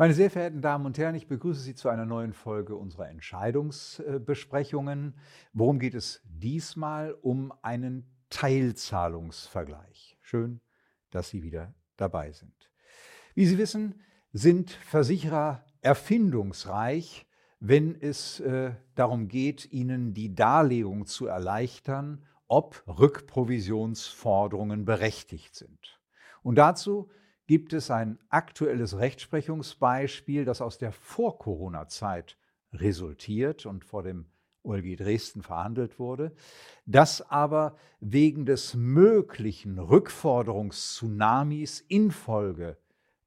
Meine sehr verehrten Damen und Herren, ich begrüße Sie zu einer neuen Folge unserer Entscheidungsbesprechungen. Worum geht es diesmal? Um einen Teilzahlungsvergleich. Schön, dass Sie wieder dabei sind. Wie Sie wissen, sind Versicherer erfindungsreich, wenn es äh, darum geht, ihnen die Darlegung zu erleichtern, ob Rückprovisionsforderungen berechtigt sind. Und dazu gibt es ein aktuelles Rechtsprechungsbeispiel, das aus der Vor-Corona-Zeit resultiert und vor dem OLG Dresden verhandelt wurde, das aber wegen des möglichen Rückforderungstsunamis infolge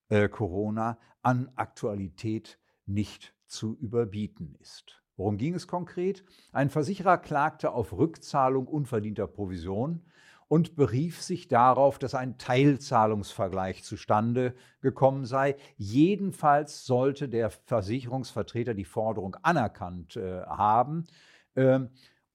äh, Corona an Aktualität nicht zu überbieten ist. Worum ging es konkret? Ein Versicherer klagte auf Rückzahlung unverdienter Provision und berief sich darauf, dass ein Teilzahlungsvergleich zustande gekommen sei. Jedenfalls sollte der Versicherungsvertreter die Forderung anerkannt äh, haben äh,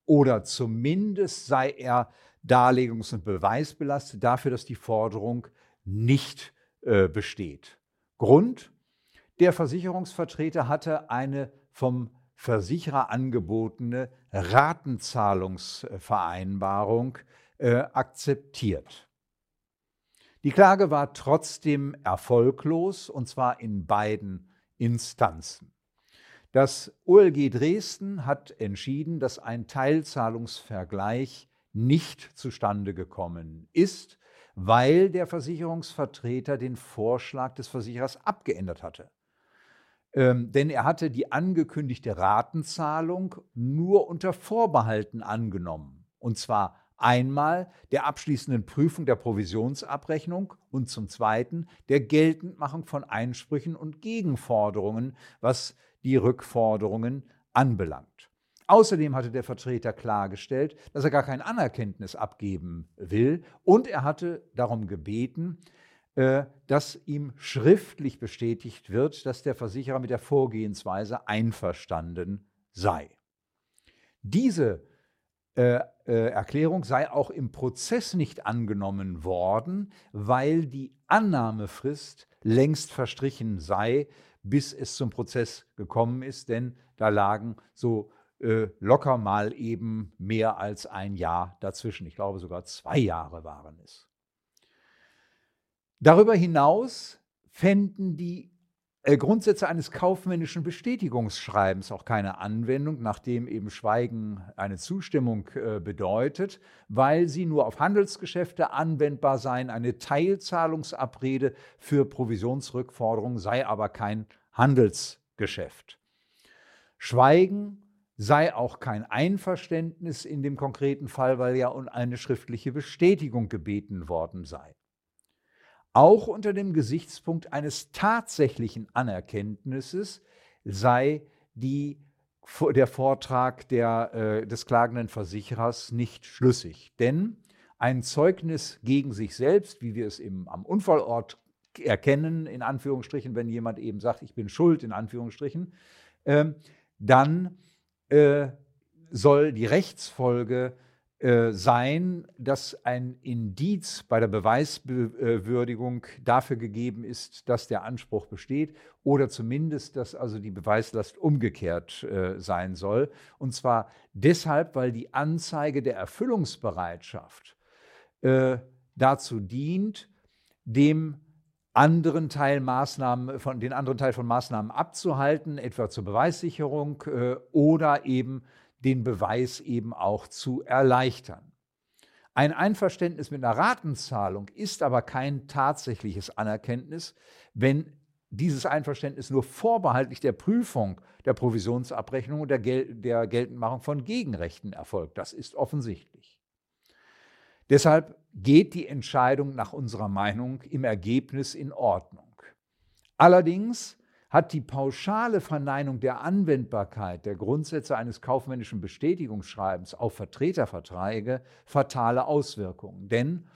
oder zumindest sei er darlegungs- und beweisbelastet dafür, dass die Forderung nicht äh, besteht. Grund? Der Versicherungsvertreter hatte eine vom Versicherer angebotene Ratenzahlungsvereinbarung äh, akzeptiert. Die Klage war trotzdem erfolglos, und zwar in beiden Instanzen. Das OLG Dresden hat entschieden, dass ein Teilzahlungsvergleich nicht zustande gekommen ist, weil der Versicherungsvertreter den Vorschlag des Versicherers abgeändert hatte. Ähm, denn er hatte die angekündigte Ratenzahlung nur unter Vorbehalten angenommen. Und zwar Einmal der abschließenden Prüfung der Provisionsabrechnung und zum Zweiten der Geltendmachung von Einsprüchen und Gegenforderungen, was die Rückforderungen anbelangt. Außerdem hatte der Vertreter klargestellt, dass er gar kein Anerkenntnis abgeben will und er hatte darum gebeten, äh, dass ihm schriftlich bestätigt wird, dass der Versicherer mit der Vorgehensweise einverstanden sei. Diese äh, äh, Erklärung sei auch im Prozess nicht angenommen worden, weil die Annahmefrist längst verstrichen sei, bis es zum Prozess gekommen ist, denn da lagen so äh, locker mal eben mehr als ein Jahr dazwischen. Ich glaube sogar zwei Jahre waren es. Darüber hinaus fänden die Grundsätze eines kaufmännischen Bestätigungsschreibens auch keine Anwendung, nachdem eben Schweigen eine Zustimmung äh, bedeutet, weil sie nur auf Handelsgeschäfte anwendbar seien. Eine Teilzahlungsabrede für Provisionsrückforderungen sei aber kein Handelsgeschäft. Schweigen sei auch kein Einverständnis in dem konkreten Fall, weil ja um eine schriftliche Bestätigung gebeten worden sei auch unter dem Gesichtspunkt eines tatsächlichen Anerkenntnisses sei die, der Vortrag der, äh, des klagenden Versicherers nicht schlüssig. Denn ein Zeugnis gegen sich selbst, wie wir es im, am Unfallort erkennen, in Anführungsstrichen, wenn jemand eben sagt, ich bin schuld, in Anführungsstrichen, äh, dann äh, soll die Rechtsfolge äh, sein, dass ein Indiz bei der Beweiswürdigung dafür gegeben ist, dass der Anspruch besteht oder zumindest, dass also die Beweislast umgekehrt äh, sein soll. Und zwar deshalb, weil die Anzeige der Erfüllungsbereitschaft äh, dazu dient, dem anderen Teil Maßnahmen, von den anderen Teil von Maßnahmen abzuhalten, etwa zur Beweissicherung äh, oder eben den Beweis eben auch zu erleichtern. Ein Einverständnis mit einer Ratenzahlung ist aber kein tatsächliches Anerkenntnis, wenn dieses Einverständnis nur vorbehaltlich der Prüfung der Provisionsabrechnung und der, Gel der Geltendmachung von Gegenrechten erfolgt. Das ist offensichtlich. Deshalb geht die Entscheidung nach unserer Meinung im Ergebnis in Ordnung. Allerdings hat die pauschale Verneinung der Anwendbarkeit der Grundsätze eines kaufmännischen Bestätigungsschreibens auf Vertreterverträge fatale Auswirkungen. Denn,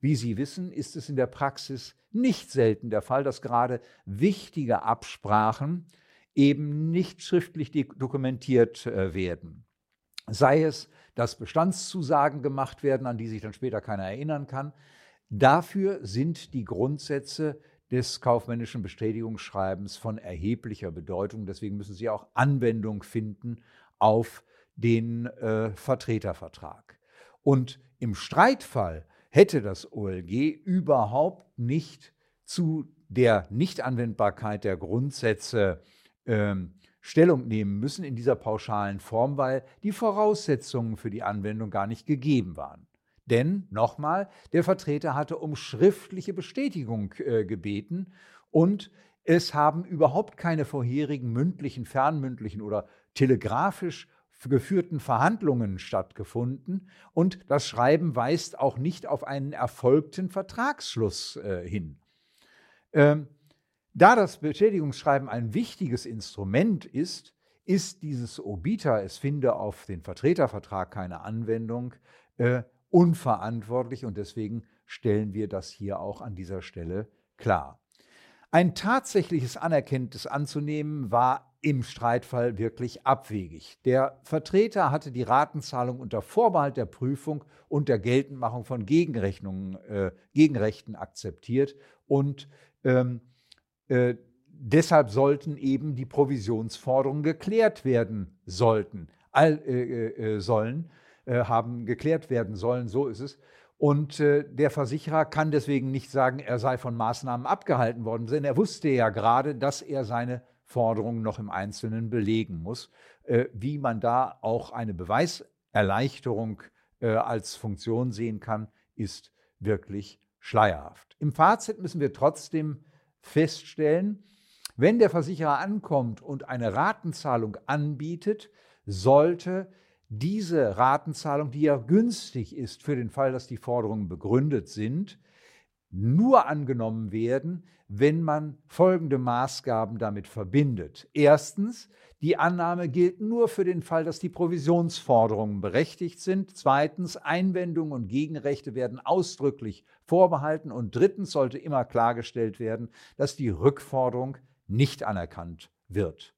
wie Sie wissen, ist es in der Praxis nicht selten der Fall, dass gerade wichtige Absprachen eben nicht schriftlich dokumentiert äh, werden. Sei es, dass Bestandszusagen gemacht werden, an die sich dann später keiner erinnern kann. Dafür sind die Grundsätze des kaufmännischen Bestätigungsschreibens von erheblicher Bedeutung. Deswegen müssen sie auch Anwendung finden auf den äh, Vertretervertrag. Und im Streitfall hätte das OLG überhaupt nicht zu der Nichtanwendbarkeit der Grundsätze ähm, Stellung nehmen müssen in dieser pauschalen Form, weil die Voraussetzungen für die Anwendung gar nicht gegeben waren. Denn, nochmal, der Vertreter hatte um schriftliche Bestätigung äh, gebeten und es haben überhaupt keine vorherigen mündlichen, fernmündlichen oder telegrafisch geführten Verhandlungen stattgefunden und das Schreiben weist auch nicht auf einen erfolgten Vertragsschluss äh, hin. Ähm, da das Bestätigungsschreiben ein wichtiges Instrument ist, ist dieses Obiter, es finde auf den Vertretervertrag keine Anwendung, äh, unverantwortlich und deswegen stellen wir das hier auch an dieser Stelle klar. Ein tatsächliches Anerkenntes anzunehmen war im Streitfall wirklich abwegig. Der Vertreter hatte die Ratenzahlung unter Vorbehalt der Prüfung und der Geltendmachung von Gegenrechnungen, äh, Gegenrechten akzeptiert und ähm, äh, deshalb sollten eben die Provisionsforderungen geklärt werden sollten, all, äh, äh sollen, äh, haben geklärt werden sollen, so ist es. Und äh, der Versicherer kann deswegen nicht sagen, er sei von Maßnahmen abgehalten worden, denn er wusste ja gerade, dass er seine Forderungen noch im Einzelnen belegen muss. wie man da auch eine Beweiserleichterung als Funktion sehen kann, ist wirklich schleierhaft. Im Fazit müssen wir trotzdem feststellen, wenn der Versicherer ankommt und eine Ratenzahlung anbietet, sollte diese Ratenzahlung, die ja günstig ist für den Fall, dass die Forderungen begründet sind, nur angenommen werden, wenn man folgende Maßgaben damit verbindet. Erstens, die Annahme gilt nur für den Fall, dass die Provisionsforderungen berechtigt sind. Zweitens, Einwendungen und Gegenrechte werden ausdrücklich vorbehalten. Und drittens sollte immer klargestellt werden, dass die Rückforderung nicht anerkannt wird.